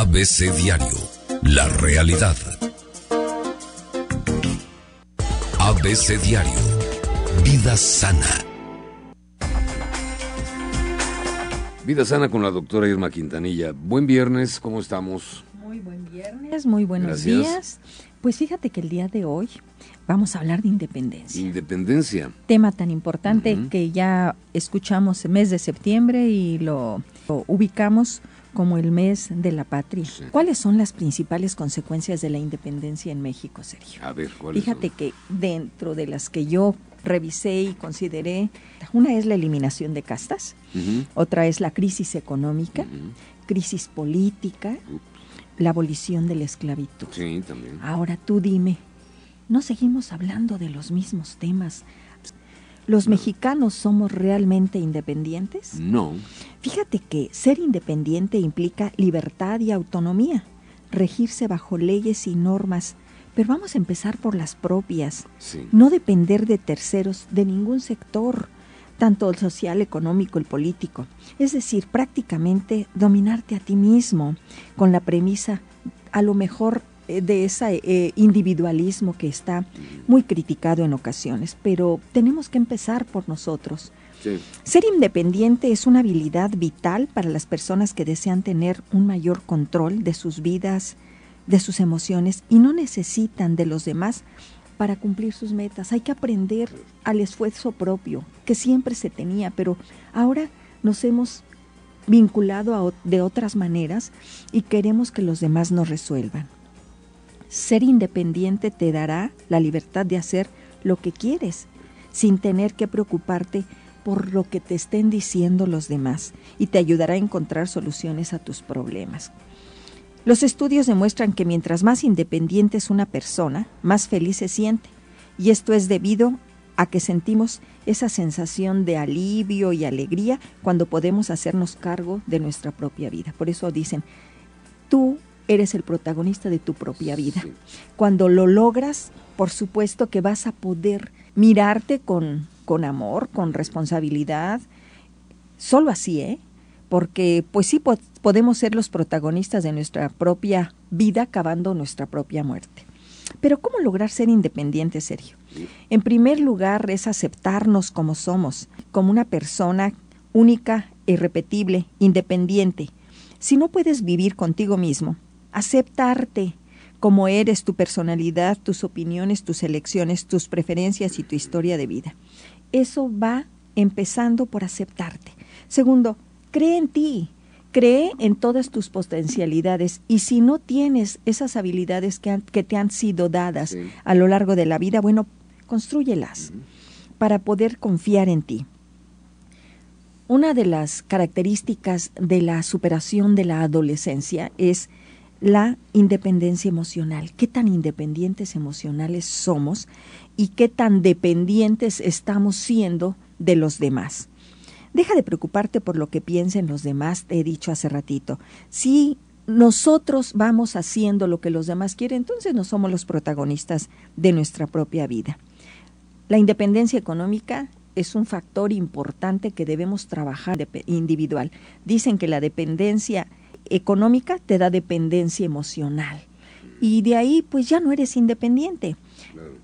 ABC Diario, la realidad. ABC Diario, vida sana. Vida sana con la doctora Irma Quintanilla. Buen viernes, ¿cómo estamos? Muy buen viernes, muy buenos días. Pues fíjate que el día de hoy vamos a hablar de independencia. Independencia. Tema tan importante que ya escuchamos el mes de septiembre y lo, ubicamos como el mes de la patria. ¿Cuáles son las principales consecuencias de la independencia en México, Sergio? A ver, ¿cuáles Fíjate que dentro de las que yo revisé y consideré, una es la eliminación de castas, otra es la crisis económica, crisis política, la abolición de la esclavitud. Sí, también. Ahora tú dime, ¿no seguimos hablando de los mismos temas? ¿Los mexicanos somos realmente independientes? No. Fíjate que ser independiente implica libertad y autonomía, regirse bajo leyes y normas, pero vamos a empezar por las propias, no depender de terceros de ningún sector, tanto el social, económico, el político. Es decir, prácticamente dominarte a ti mismo con la premisa, a lo mejor de ese eh, individualismo que está muy criticado en ocasiones, pero tenemos que empezar por nosotros. Ser independiente es una habilidad vital para las personas que desean tener un mayor control de sus vidas, de sus emociones y no necesitan de los demás para cumplir sus metas. Hay que aprender al esfuerzo propio, que siempre se tenía, pero ahora nos hemos vinculado de otras maneras y queremos que los demás nos resuelvan. Ser independiente te dará la libertad de hacer lo que quieres, sin tener que preocuparte por lo que te estén diciendo los demás, y te ayudará a encontrar soluciones a tus problemas. Los estudios demuestran que mientras más independiente es una persona, más feliz se siente. Y esto es debido a que sentimos esa sensación de alivio y alegría cuando podemos hacernos cargo de nuestra propia vida. Por eso dicen, tú eres el protagonista de tu propia vida. Cuando lo logras, por supuesto que vas a poder mirarte con, con amor, con responsabilidad. Solo así, ¿eh? porque pues sí podemos ser los protagonistas de nuestra propia vida acabando nuestra propia muerte. Pero ¿cómo lograr ser independientes, Sergio? En primer lugar es aceptarnos como somos, como una persona única, irrepetible, independiente. Si no puedes vivir contigo mismo, aceptarte como eres, tu personalidad, tus opiniones, tus elecciones, tus preferencias y tu historia de vida. Eso va empezando por aceptarte. Segundo, cree en ti, cree en todas tus potencialidades y si no tienes esas habilidades que, te han sido dadas a lo largo de la vida, bueno, construyelas para poder confiar en ti. Una de las características de la superación de la adolescencia es la independencia emocional. ¿Qué tan independientes emocionales somos y qué tan dependientes estamos siendo de los demás? Deja de preocuparte por lo que piensen los demás, te he dicho hace ratito. Si nosotros vamos haciendo lo que los demás quieren, entonces no somos los protagonistas de nuestra propia vida. La independencia económica es un factor importante que debemos trabajar individual. Dicen que la dependencia te da dependencia emocional. Y de ahí pues ya no eres independiente.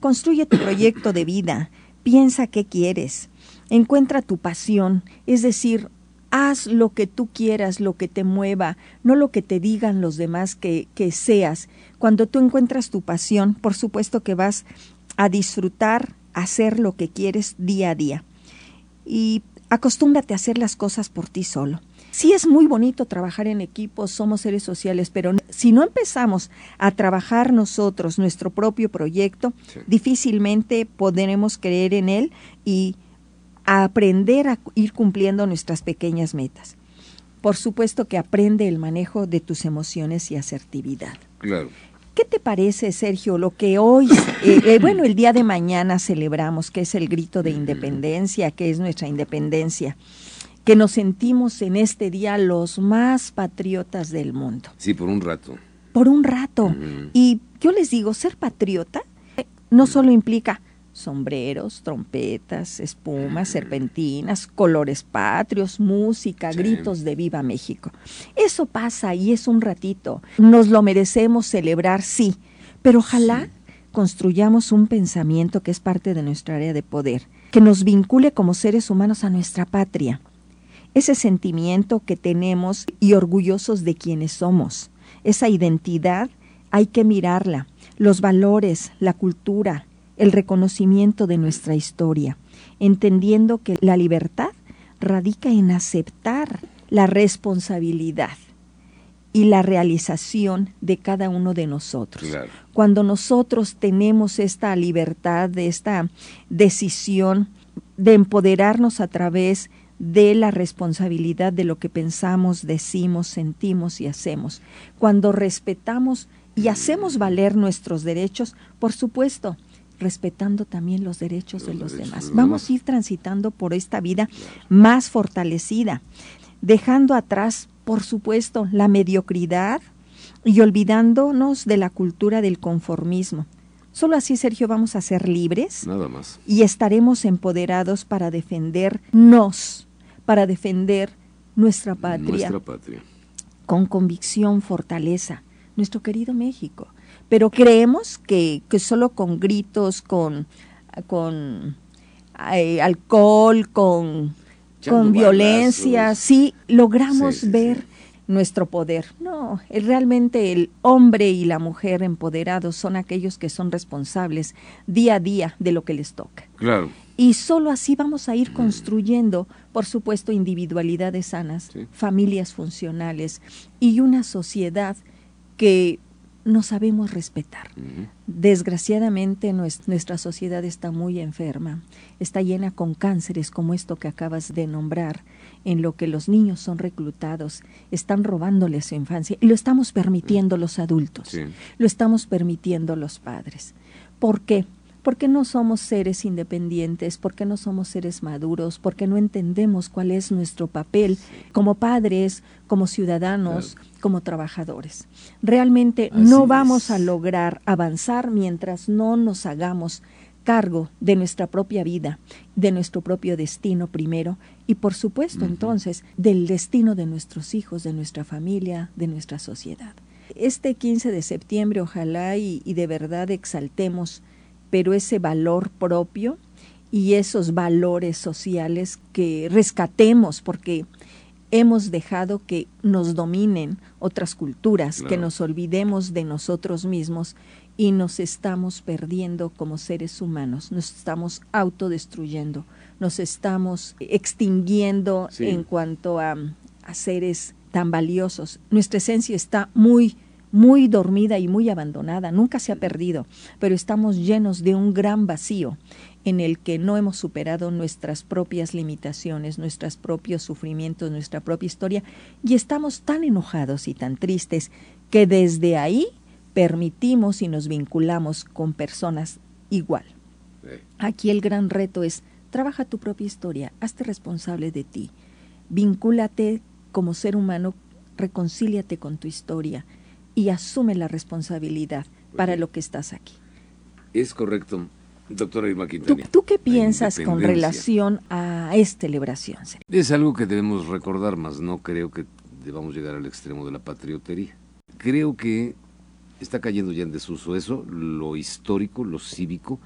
Construye tu proyecto de vida, piensa qué quieres, Encuentra tu pasión, es decir, haz lo que tú quieras, lo que te mueva, no lo que te digan los demás que, que seas. Cuando tú encuentras tu pasión, por supuesto que vas a disfrutar, hacer lo que quieres día a día. Y acostúmbrate a hacer las cosas por ti solo. Sí es muy bonito trabajar en equipo, somos seres sociales, pero si no empezamos a trabajar nosotros nuestro propio proyecto, difícilmente podremos creer en él y a aprender a ir cumpliendo nuestras pequeñas metas. Por supuesto que aprende el manejo de tus emociones y asertividad. Claro. ¿Qué te parece, Sergio, lo que hoy, eh, eh, bueno, el día de mañana celebramos, que es el grito de independencia, que es nuestra independencia, que nos sentimos en este día los más patriotas del mundo? Sí, por un rato. Por un rato. Y yo les digo, ser patriota no solo implica sombreros, trompetas, espumas, serpentinas, colores patrios, música, gritos de viva México. Eso pasa y es un ratito. Nos lo merecemos celebrar, sí, pero ojalá construyamos un pensamiento que es parte de nuestra área de poder, que nos vincule como seres humanos a nuestra patria. Ese sentimiento que tenemos y orgullosos de quienes somos, esa identidad hay que mirarla, los valores, la cultura, el reconocimiento de nuestra historia, entendiendo que la libertad radica en aceptar la responsabilidad y la realización de cada uno de nosotros. Cuando nosotros tenemos esta libertad, de esta decisión de empoderarnos a través de la responsabilidad de lo que pensamos, decimos, sentimos y hacemos. Cuando respetamos y hacemos valer nuestros derechos, por supuesto, respetando también los derechos de los demás. Vamos a ir transitando por esta vida más fortalecida, dejando atrás, por supuesto, la mediocridad y olvidándonos de la cultura del conformismo. Solo así, Sergio, vamos a ser libres. Nada más. Y estaremos empoderados para defendernos, para defender nuestra patria. Nuestra patria. Con convicción, fortaleza. Nuestro querido México pero creemos que, que solo con gritos, con, con eh, alcohol, con, con violencia, sí logramos ver nuestro poder. No, realmente el hombre y la mujer empoderados son aquellos que son responsables día a día de lo que les toca. Claro. Y solo así vamos a ir construyendo, por supuesto, individualidades sanas, familias funcionales y una sociedad que no sabemos respetar. Desgraciadamente nuestra sociedad está muy enferma, está llena con cánceres como esto que acabas de nombrar, en lo que los niños son reclutados, están robándole su infancia y lo estamos permitiendo los adultos, lo estamos permitiendo los padres. ¿Por qué? porque no somos seres independientes, porque no somos seres maduros, porque no entendemos cuál es nuestro papel como padres, como ciudadanos, como trabajadores. Realmente no vamos a lograr avanzar mientras no nos hagamos cargo de nuestra propia vida, de nuestro propio destino primero y por supuesto entonces del destino de nuestros hijos, de nuestra familia, de nuestra sociedad. Este 15 de septiembre ojalá y de verdad exaltemos pero ese valor propio y esos valores sociales que rescatemos porque hemos dejado que nos dominen otras culturas, que nos olvidemos de nosotros mismos y nos estamos perdiendo como seres humanos, nos estamos autodestruyendo, nos estamos extinguiendo en cuanto a, a seres tan valiosos. Nuestra esencia está muy muy dormida y muy abandonada, nunca se ha perdido, pero estamos llenos de un gran vacío en el que no hemos superado nuestras propias limitaciones, nuestros propios sufrimientos, nuestra propia historia, y estamos tan enojados y tan tristes que desde ahí permitimos y nos vinculamos con personas igual. Aquí el gran reto es, trabaja tu propia historia, hazte responsable de ti, vincúlate como ser humano, reconcíliate con tu historia, y asume la responsabilidad para lo que estás aquí. Es correcto. Doctora Irma Quintanilla. ¿Tú, qué piensas con relación a esta celebración? Es algo que debemos recordar, más no creo que debamos llegar al extremo de la patriotería. Creo que está cayendo ya en desuso eso, lo histórico, lo cívico,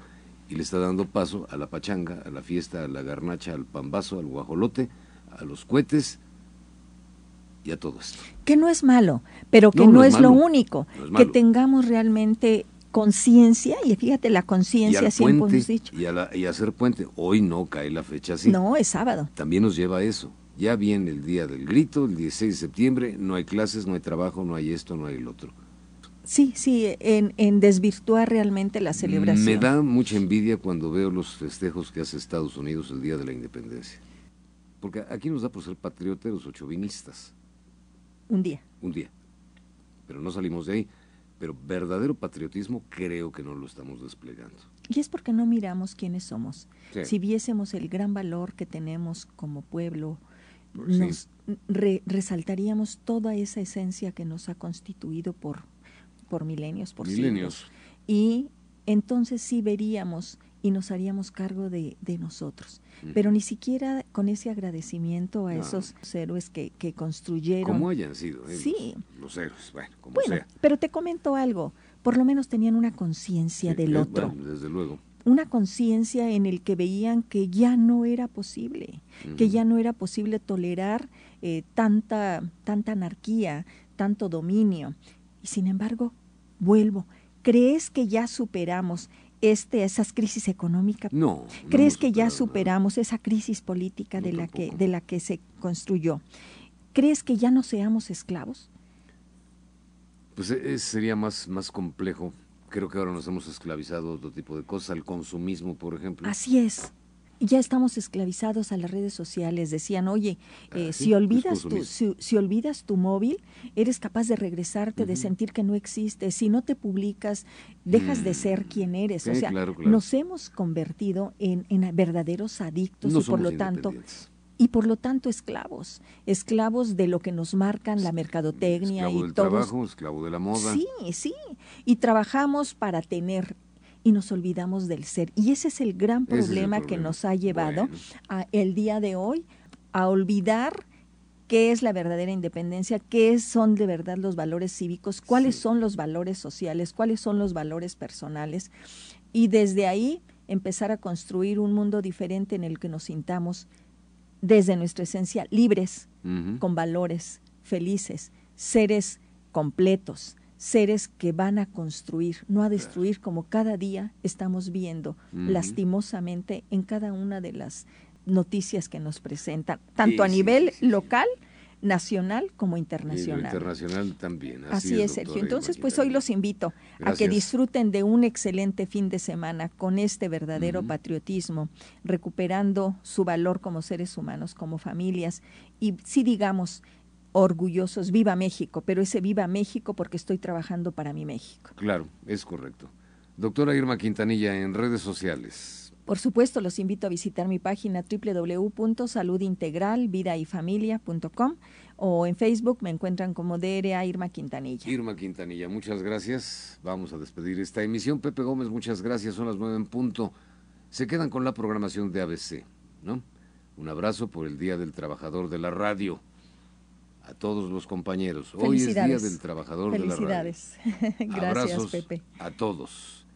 y le está dando paso a la pachanga, a la fiesta, a la garnacha, al pambazo, al guajolote, a los cohetes, y a todo esto. Que no es malo, pero que no, es, lo único. que tengamos realmente conciencia, y fíjate, la conciencia siempre hemos dicho. Y, y hacer puente. Hoy no cae la fecha así. No, es sábado. También nos lleva a eso. Ya viene el día del grito, el 16 de septiembre, no hay clases, no hay trabajo, no hay esto, no hay el otro. Sí, sí, en, en desvirtuar realmente la celebración. Me da mucha envidia cuando veo los festejos que hace Estados Unidos el Día de la Independencia. Porque aquí nos da por ser patrioteros o chauvinistas. Un día. Un día. Pero no salimos de ahí. Pero verdadero patriotismo creo que no lo estamos desplegando. Y es porque no miramos quiénes somos. Si viésemos el gran valor que tenemos como pueblo, nos resaltaríamos toda esa esencia que nos ha constituido por, por milenios, por milenios. Y entonces sí veríamos y nos haríamos cargo de, nosotros. Pero ni siquiera con ese agradecimiento a esos héroes que, que, construyeron. Como hayan sido ¿eh? sí. los, héroes, bueno, como bueno, Pero te comento algo, por lo menos tenían una conciencia del otro. desde luego una conciencia en el que veían que ya no era posible, que ya no era posible tolerar eh, tanta, tanta anarquía, tanto dominio. Y sin embargo, vuelvo, ¿crees que ya superamos este, esas crisis económicas? No. ¿Crees que ya superamos esa crisis política de, la que, de la que se construyó? ¿Crees que ya no seamos esclavos? Pues e, sería más, más complejo creo que ahora nos hemos esclavizado a otro tipo de cosas, al consumismo, por ejemplo. Así es. Ya estamos esclavizados a las redes sociales. Decían, oye, eh, ah, si, olvidas tu, si, olvidas tu móvil, eres capaz de regresarte, de sentir que no existe. Si no te publicas, dejas de ser mm. quien eres. o sea, nos hemos convertido en, verdaderos adictos y por lo tanto y por lo tanto esclavos, esclavos de lo que nos marcan la mercadotecnia esclavo y del trabajo, esclavo de la moda. Sí, sí, y trabajamos para tener y nos olvidamos del ser. Y ese es el gran problema, que nos ha llevado a el día de hoy a olvidar qué es la verdadera independencia, qué son de verdad los valores cívicos, cuáles son los valores sociales, cuáles son los valores personales y desde ahí empezar a construir un mundo diferente en el que nos sintamos desde nuestra esencia libres, con valores, felices, seres completos, seres que van a construir, no a destruir como cada día estamos viendo lastimosamente en cada una de las noticias que nos presentan, tanto a nivel local nacional como internacional. internacional también. Así, es, Sergio. Entonces, pues hoy los invito a que disfruten de un excelente fin de semana con este verdadero patriotismo, recuperando su valor como seres humanos, como familias, y si digamos orgullosos, viva México, pero ese viva México porque estoy trabajando para mi México. Claro, es correcto. Doctora Irma Quintanilla, en redes sociales. Por supuesto, los invito a visitar mi página www.saludintegralvidayfamilia.com o en Facebook me encuentran como DRA Irma Quintanilla. Irma Quintanilla, muchas gracias. Vamos a despedir esta emisión. Pepe Gómez, muchas gracias. Son las nueve en punto. Se quedan con la programación de ABC, ¿no? Un abrazo por el Día del Trabajador de la Radio. A todos los compañeros. Hoy es Día del Trabajador de la Radio. Felicidades. Gracias, Pepe. A todos.